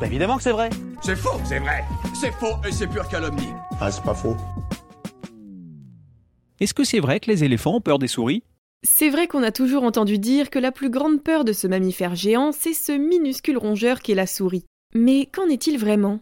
Bah évidemment que c'est vrai. C'est faux, c'est vrai. C'est faux et c'est pure calomnie. Ah, c'est pas faux. Est-ce que c'est vrai que les éléphants ont peur des souris? C'est vrai qu'on a toujours entendu dire que la plus grande peur de ce mammifère géant, c'est ce minuscule rongeur qu'est la souris. Mais qu'en est-il vraiment?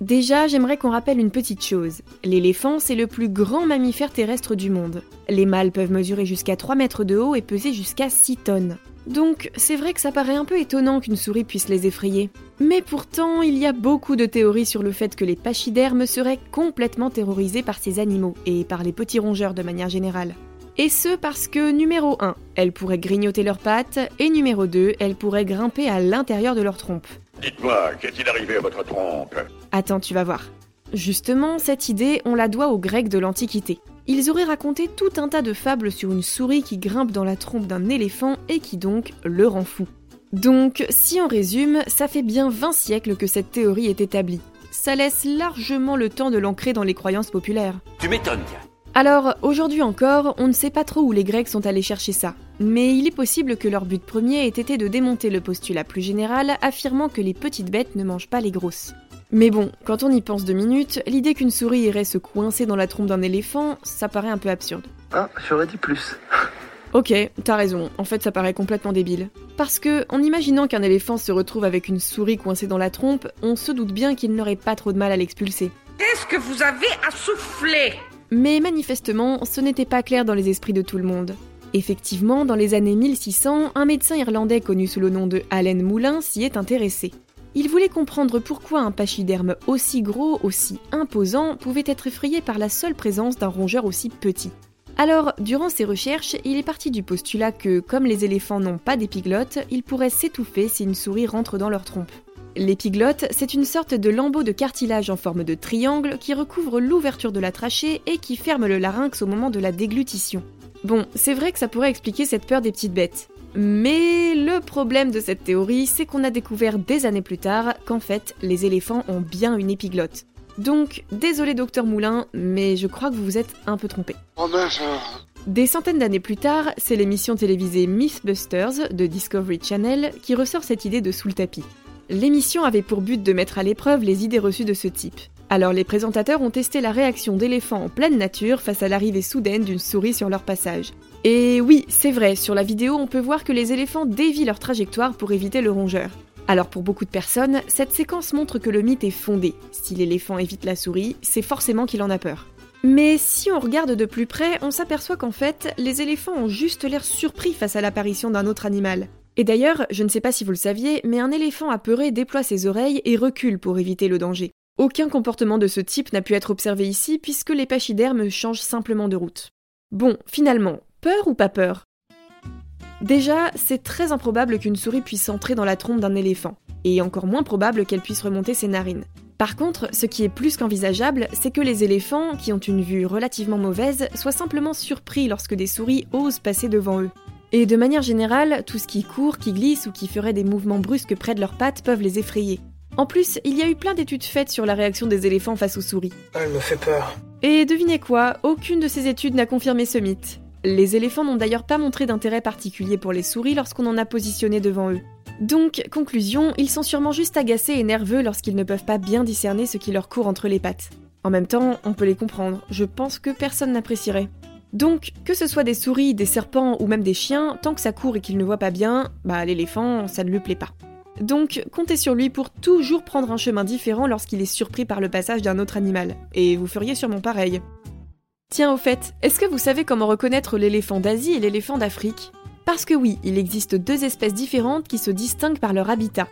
Déjà, j'aimerais qu'on rappelle une petite chose. L'éléphant, c'est le plus grand mammifère terrestre du monde. Les mâles peuvent mesurer jusqu'à 3 mètres de haut et peser jusqu'à 6 tonnes. Donc, c'est vrai que ça paraît un peu étonnant qu'une souris puisse les effrayer. Mais pourtant, il y a beaucoup de théories sur le fait que les pachydermes seraient complètement terrorisés par ces animaux, et par les petits rongeurs de manière générale. Et ce parce que numéro 1, elles pourraient grignoter leurs pattes, et numéro 2, elles pourraient grimper à l'intérieur de leur trompe. Dites-moi, qu'est-il arrivé à votre trompe? Attends, tu vas voir. Justement, cette idée, on la doit aux Grecs de l'Antiquité. Ils auraient raconté tout un tas de fables sur une souris qui grimpe dans la trompe d'un éléphant et qui donc le rend fou. Donc, si on résume, ça fait bien 20 siècles que cette théorie est établie. Ça laisse largement le temps de l'ancrer dans les croyances populaires. Tu m'étonnes. Alors, aujourd'hui encore, on ne sait pas trop où les Grecs sont allés chercher ça. Mais il est possible que leur but premier ait été de démonter le postulat plus général affirmant que les petites bêtes ne mangent pas les grosses. Mais bon, quand on y pense deux minutes, l'idée qu'une souris irait se coincer dans la trompe d'un éléphant, ça paraît un peu absurde. Ah, j'aurais dit plus. Ok, t'as raison, en fait ça paraît complètement débile. Parce que, en imaginant qu'un éléphant se retrouve avec une souris coincée dans la trompe, on se doute bien qu'il n'aurait pas trop de mal à l'expulser. Qu'est-ce que vous avez à souffler? Mais manifestement, ce n'était pas clair dans les esprits de tout le monde. Effectivement, dans les années 1600, un médecin irlandais connu sous le nom de Allen Moulin s'y est intéressé. Il voulait comprendre pourquoi un pachyderme aussi gros, aussi imposant, pouvait être effrayé par la seule présence d'un rongeur aussi petit. Alors, durant ses recherches, il est parti du postulat que, comme les éléphants n'ont pas d'épiglotte, ils pourraient s'étouffer si une souris rentre dans leur trompe. L'épiglotte, c'est une sorte de lambeau de cartilage en forme de triangle qui recouvre l'ouverture de la trachée et qui ferme le larynx au moment de la déglutition. Bon, c'est vrai que ça pourrait expliquer cette peur des petites bêtes. Mais le problème de cette théorie, c'est qu'on a découvert des années plus tard qu'en fait, les éléphants ont bien une épiglotte. Donc, désolé docteur Moulin, mais je crois que vous vous êtes un peu trompé. Oh mince Des centaines d'années plus tard, c'est l'émission télévisée Mythbusters de Discovery Channel qui ressort cette idée de sous le tapis. L'émission avait pour but de mettre à l'épreuve les idées reçues de ce type. Alors les présentateurs ont testé la réaction d'éléphants en pleine nature face à l'arrivée soudaine d'une souris sur leur passage. Et oui, c'est vrai, sur la vidéo on peut voir que les éléphants dévient leur trajectoire pour éviter le rongeur. Alors pour beaucoup de personnes, cette séquence montre que le mythe est fondé. Si l'éléphant évite la souris, c'est forcément qu'il en a peur. Mais si on regarde de plus près, on s'aperçoit qu'en fait, les éléphants ont juste l'air surpris face à l'apparition d'un autre animal. Et d'ailleurs, je ne sais pas si vous le saviez, mais un éléphant apeuré déploie ses oreilles et recule pour éviter le danger. Aucun comportement de ce type n'a pu être observé ici puisque les pachydermes changent simplement de route. Bon, finalement, peur ou pas peur? Déjà, c'est très improbable qu'une souris puisse entrer dans la trompe d'un éléphant, et encore moins probable qu'elle puisse remonter ses narines. Par contre, ce qui est plus qu'envisageable, c'est que les éléphants, qui ont une vue relativement mauvaise, soient simplement surpris lorsque des souris osent passer devant eux. Et de manière générale, tout ce qui court, qui glisse ou qui ferait des mouvements brusques près de leurs pattes peuvent les effrayer. En plus, il y a eu plein d'études faites sur la réaction des éléphants face aux souris. Elle me fait peur. Et devinez quoi, aucune de ces études n'a confirmé ce mythe. Les éléphants n'ont d'ailleurs pas montré d'intérêt particulier pour les souris lorsqu'on en a positionné devant eux. Donc, conclusion, ils sont sûrement juste agacés et nerveux lorsqu'ils ne peuvent pas bien discerner ce qui leur court entre les pattes. En même temps, on peut les comprendre, je pense que personne n'apprécierait. Donc, que ce soit des souris, des serpents ou même des chiens, tant que ça court et qu'ils ne voient pas bien, bah l'éléphant, ça ne lui plaît pas. Donc, comptez sur lui pour toujours prendre un chemin différent lorsqu'il est surpris par le passage d'un autre animal. Et vous feriez sûrement pareil. Tiens, au fait, est-ce que vous savez comment reconnaître l'éléphant d'Asie et l'éléphant d'Afrique? Parce que oui, il existe deux espèces différentes qui se distinguent par leur habitat.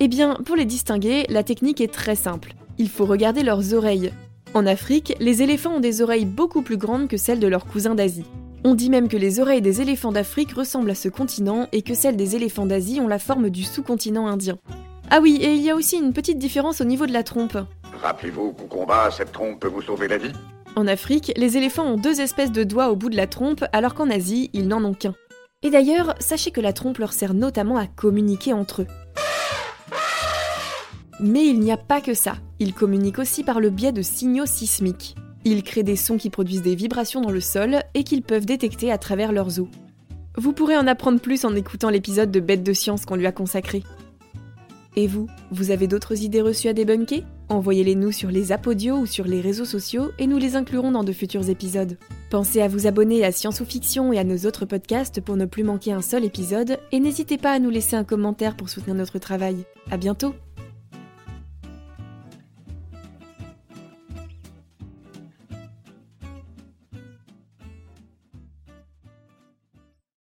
Eh bien, pour les distinguer, la technique est très simple. Il faut regarder leurs oreilles. En Afrique, les éléphants ont des oreilles beaucoup plus grandes que celles de leurs cousins d'Asie. On dit même que les oreilles des éléphants d'Afrique ressemblent à ce continent et que celles des éléphants d'Asie ont la forme du sous-continent indien. Ah oui, et il y a aussi une petite différence au niveau de la trompe. Rappelez-vous qu'au combat, cette trompe peut vous sauver la vie? En Afrique, les éléphants ont deux espèces de doigts au bout de la trompe, alors qu'en Asie, ils n'en ont qu'un. Et d'ailleurs, sachez que la trompe leur sert notamment à communiquer entre eux. Mais il n'y a pas que ça, ils communiquent aussi par le biais de signaux sismiques. Ils créent des sons qui produisent des vibrations dans le sol et qu'ils peuvent détecter à travers leurs os. Vous pourrez en apprendre plus en écoutant l'épisode de Bête de science qu'on lui a consacré. Et vous, vous avez d'autres idées reçues à débunker? Envoyez-les nous sur les apodios ou sur les réseaux sociaux et nous les inclurons dans de futurs épisodes. Pensez à vous abonner à Science ou Fiction et à nos autres podcasts pour ne plus manquer un seul épisode et n'hésitez pas à nous laisser un commentaire pour soutenir notre travail. À bientôt